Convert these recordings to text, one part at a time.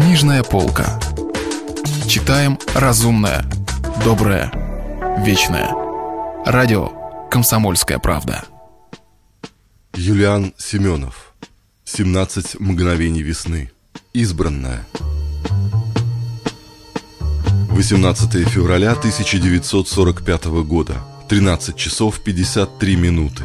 Книжная полка. Читаем разумное, доброе, вечное. Радио «Комсомольская правда». Юлиан Семенов. 17 мгновений весны. Избранная. 18 февраля 1945 года. 13 часов 53 минуты.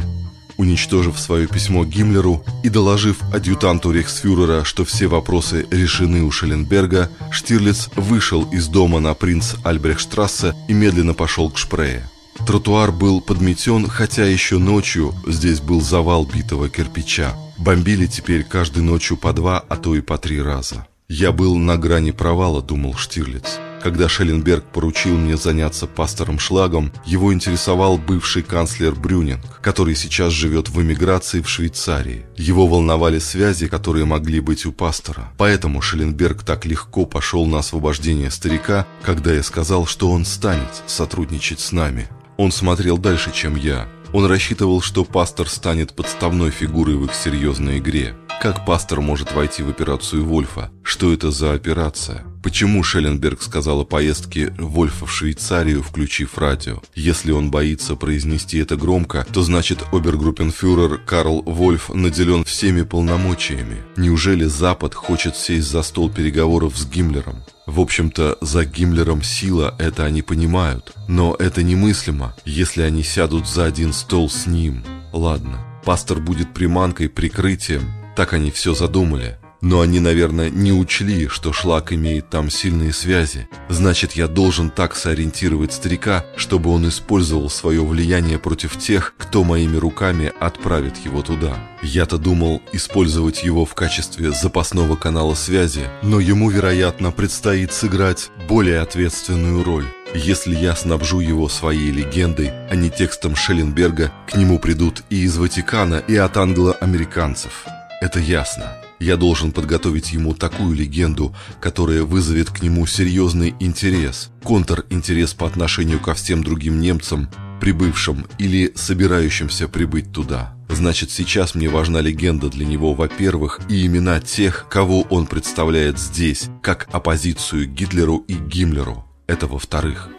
Уничтожив свое письмо Гиммлеру и доложив адъютанту рейхсфюрера, что все вопросы решены у Шелленберга, Штирлиц вышел из дома на принц Альбрехштрассе и медленно пошел к Шпрее. Тротуар был подметен, хотя еще ночью здесь был завал битого кирпича. Бомбили теперь каждой ночью по два, а то и по три раза. «Я был на грани провала», — думал Штирлиц. Когда Шелленберг поручил мне заняться пастором Шлагом, его интересовал бывший канцлер Брюнинг, который сейчас живет в эмиграции в Швейцарии. Его волновали связи, которые могли быть у пастора. Поэтому Шелленберг так легко пошел на освобождение старика, когда я сказал, что он станет сотрудничать с нами. Он смотрел дальше, чем я. Он рассчитывал, что пастор станет подставной фигурой в их серьезной игре. Как пастор может войти в операцию Вольфа? Что это за операция? Почему Шелленберг сказал о поездке Вольфа в Швейцарию, включив радио? Если он боится произнести это громко, то значит обергруппенфюрер Карл Вольф наделен всеми полномочиями. Неужели Запад хочет сесть за стол переговоров с Гиммлером? В общем-то, за Гиммлером сила, это они понимают. Но это немыслимо, если они сядут за один стол с ним. Ладно, пастор будет приманкой, прикрытием. Так они все задумали. Но они, наверное, не учли, что шлак имеет там сильные связи. Значит, я должен так сориентировать старика, чтобы он использовал свое влияние против тех, кто моими руками отправит его туда. Я-то думал использовать его в качестве запасного канала связи, но ему, вероятно, предстоит сыграть более ответственную роль. Если я снабжу его своей легендой, а не текстом Шелленберга, к нему придут и из Ватикана, и от англо-американцев. Это ясно. Я должен подготовить ему такую легенду, которая вызовет к нему серьезный интерес, контринтерес по отношению ко всем другим немцам, прибывшим или собирающимся прибыть туда. Значит, сейчас мне важна легенда для него, во-первых, и имена тех, кого он представляет здесь, как оппозицию Гитлеру и Гиммлеру. Это во-вторых.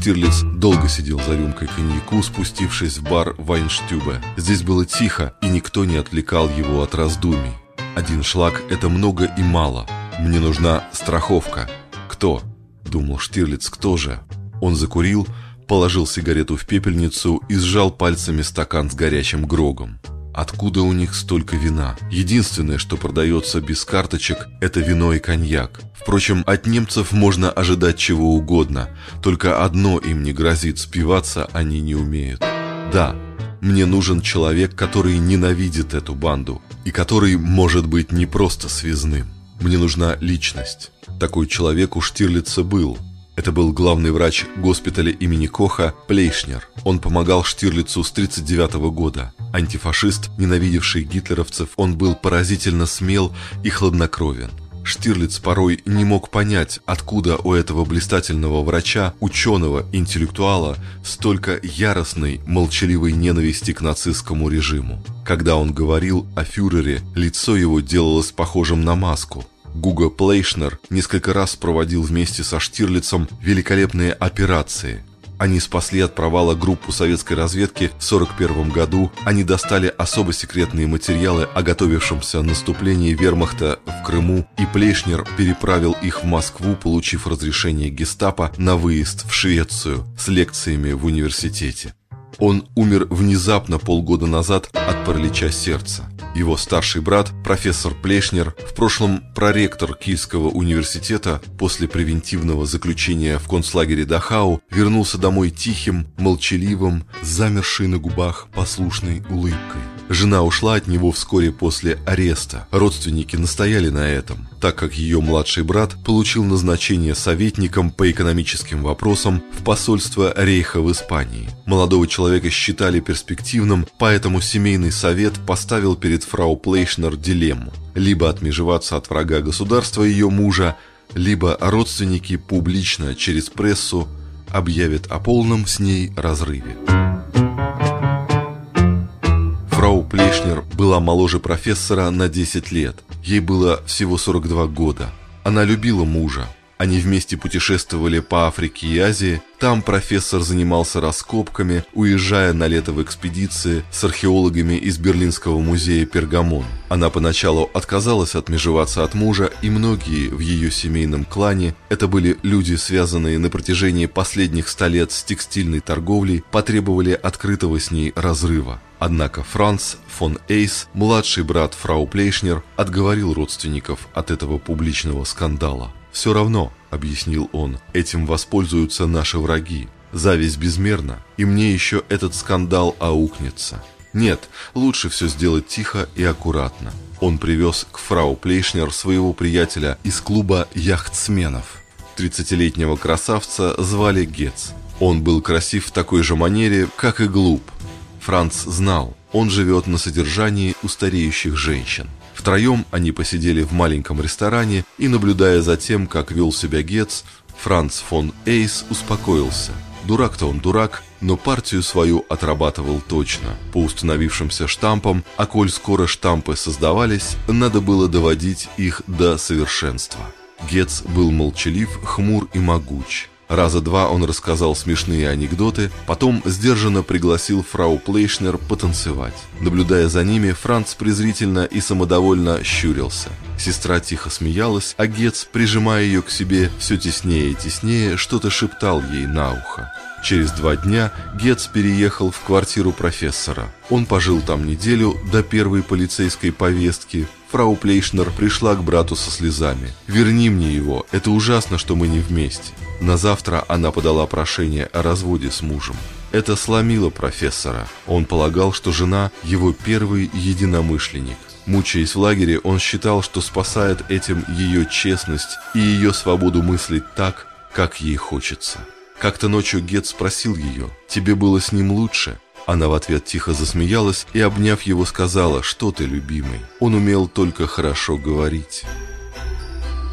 Штирлиц долго сидел за рюмкой коньяку, спустившись в бар Вайнштюбе. Здесь было тихо, и никто не отвлекал его от раздумий. Один шлак – это много и мало. Мне нужна страховка. Кто? Думал Штирлиц, кто же? Он закурил, положил сигарету в пепельницу и сжал пальцами стакан с горячим грогом. Откуда у них столько вина? Единственное, что продается без карточек, это вино и коньяк. Впрочем, от немцев можно ожидать чего угодно, только одно им не грозит, спиваться они не умеют. Да, мне нужен человек, который ненавидит эту банду, и который может быть не просто связным. Мне нужна личность. Такой человек у Штирлица был – это был главный врач госпиталя имени Коха Плейшнер. Он помогал Штирлицу с 1939 года. Антифашист, ненавидевший гитлеровцев, он был поразительно смел и хладнокровен. Штирлиц порой не мог понять, откуда у этого блистательного врача, ученого, интеллектуала столько яростной, молчаливой ненависти к нацистскому режиму. Когда он говорил о фюрере, лицо его делалось похожим на маску. Гуго Плейшнер несколько раз проводил вместе со Штирлицем великолепные операции. Они спасли от провала группу советской разведки в 1941 году. Они достали особо секретные материалы о готовившемся наступлении вермахта в Крыму, и Плейшнер переправил их в Москву, получив разрешение гестапо на выезд в Швецию с лекциями в университете. Он умер внезапно полгода назад от паралича сердца. Его старший брат, профессор Плешнер, в прошлом проректор Киевского университета, после превентивного заключения в концлагере Дахау, вернулся домой тихим, молчаливым, замершей на губах послушной улыбкой. Жена ушла от него вскоре после ареста. Родственники настояли на этом, так как ее младший брат получил назначение советником по экономическим вопросам в посольство Рейха в Испании. Молодого человека считали перспективным, поэтому семейный совет поставил перед фрау Плейшнер дилемму. Либо отмежеваться от врага государства ее мужа, либо родственники публично через прессу объявят о полном с ней разрыве. Фрау Плешнер была моложе профессора на 10 лет. Ей было всего 42 года. Она любила мужа, они вместе путешествовали по Африке и Азии. Там профессор занимался раскопками, уезжая на лето в экспедиции с археологами из Берлинского музея Пергамон. Она поначалу отказалась отмежеваться от мужа, и многие в ее семейном клане, это были люди, связанные на протяжении последних ста лет с текстильной торговлей, потребовали открытого с ней разрыва. Однако Франц фон Эйс, младший брат фрау Плейшнер, отговорил родственников от этого публичного скандала. «Все равно», — объяснил он, — «этим воспользуются наши враги. Зависть безмерна, и мне еще этот скандал аукнется. Нет, лучше все сделать тихо и аккуратно». Он привез к фрау Плейшнер своего приятеля из клуба яхтсменов. Тридцатилетнего красавца звали Гец. Он был красив в такой же манере, как и глуп. Франц знал, он живет на содержании у стареющих женщин. Втроем они посидели в маленьком ресторане, и, наблюдая за тем, как вел себя Гетц, Франц фон Эйс успокоился. Дурак-то он дурак, но партию свою отрабатывал точно, по установившимся штампам, а коль скоро штампы создавались, надо было доводить их до совершенства. Гетц был молчалив, хмур и могуч. Раза два он рассказал смешные анекдоты, потом сдержанно пригласил фрау Плейшнер потанцевать. Наблюдая за ними, Франц презрительно и самодовольно щурился. Сестра тихо смеялась, а Гец, прижимая ее к себе все теснее и теснее, что-то шептал ей на ухо. Через два дня Гец переехал в квартиру профессора. Он пожил там неделю до первой полицейской повестки. Фрау Плейшнер пришла к брату со слезами. «Верни мне его, это ужасно, что мы не вместе». На завтра она подала прошение о разводе с мужем. Это сломило профессора. Он полагал, что жена – его первый единомышленник. Мучаясь в лагере, он считал, что спасает этим ее честность и ее свободу мыслить так, как ей хочется. Как-то ночью Гет спросил ее, «Тебе было с ним лучше?» Она в ответ тихо засмеялась и, обняв его, сказала, «Что ты, любимый?» Он умел только хорошо говорить.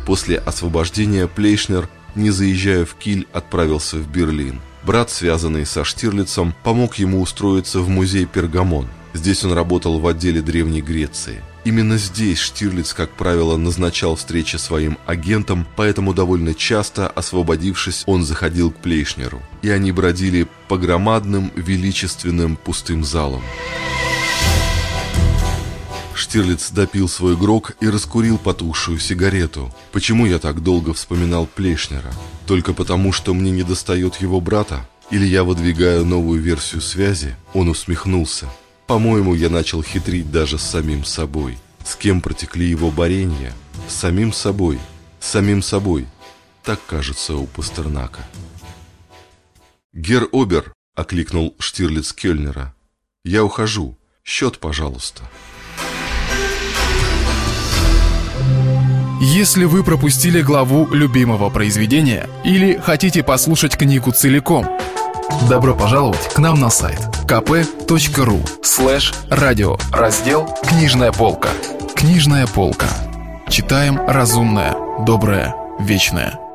После освобождения Плейшнер не заезжая в Киль, отправился в Берлин. Брат, связанный со Штирлицем, помог ему устроиться в музей Пергамон. Здесь он работал в отделе Древней Греции. Именно здесь Штирлиц, как правило, назначал встречи своим агентам, поэтому довольно часто, освободившись, он заходил к Плейшнеру. И они бродили по громадным, величественным пустым залам. Штирлиц допил свой грок и раскурил потухшую сигарету. Почему я так долго вспоминал Плешнера? Только потому, что мне не достает его брата? Или я выдвигаю новую версию связи? Он усмехнулся. По-моему, я начал хитрить даже с самим собой. С кем протекли его борения? С самим собой. С самим собой. Так кажется у Пастернака. «Гер Обер!» – окликнул Штирлиц Кёльнера. «Я ухожу. Счет, пожалуйста». Если вы пропустили главу любимого произведения или хотите послушать книгу целиком, добро пожаловать к нам на сайт kp.ru слэш радио раздел «Книжная полка». Книжная полка. Читаем разумное, доброе, вечное.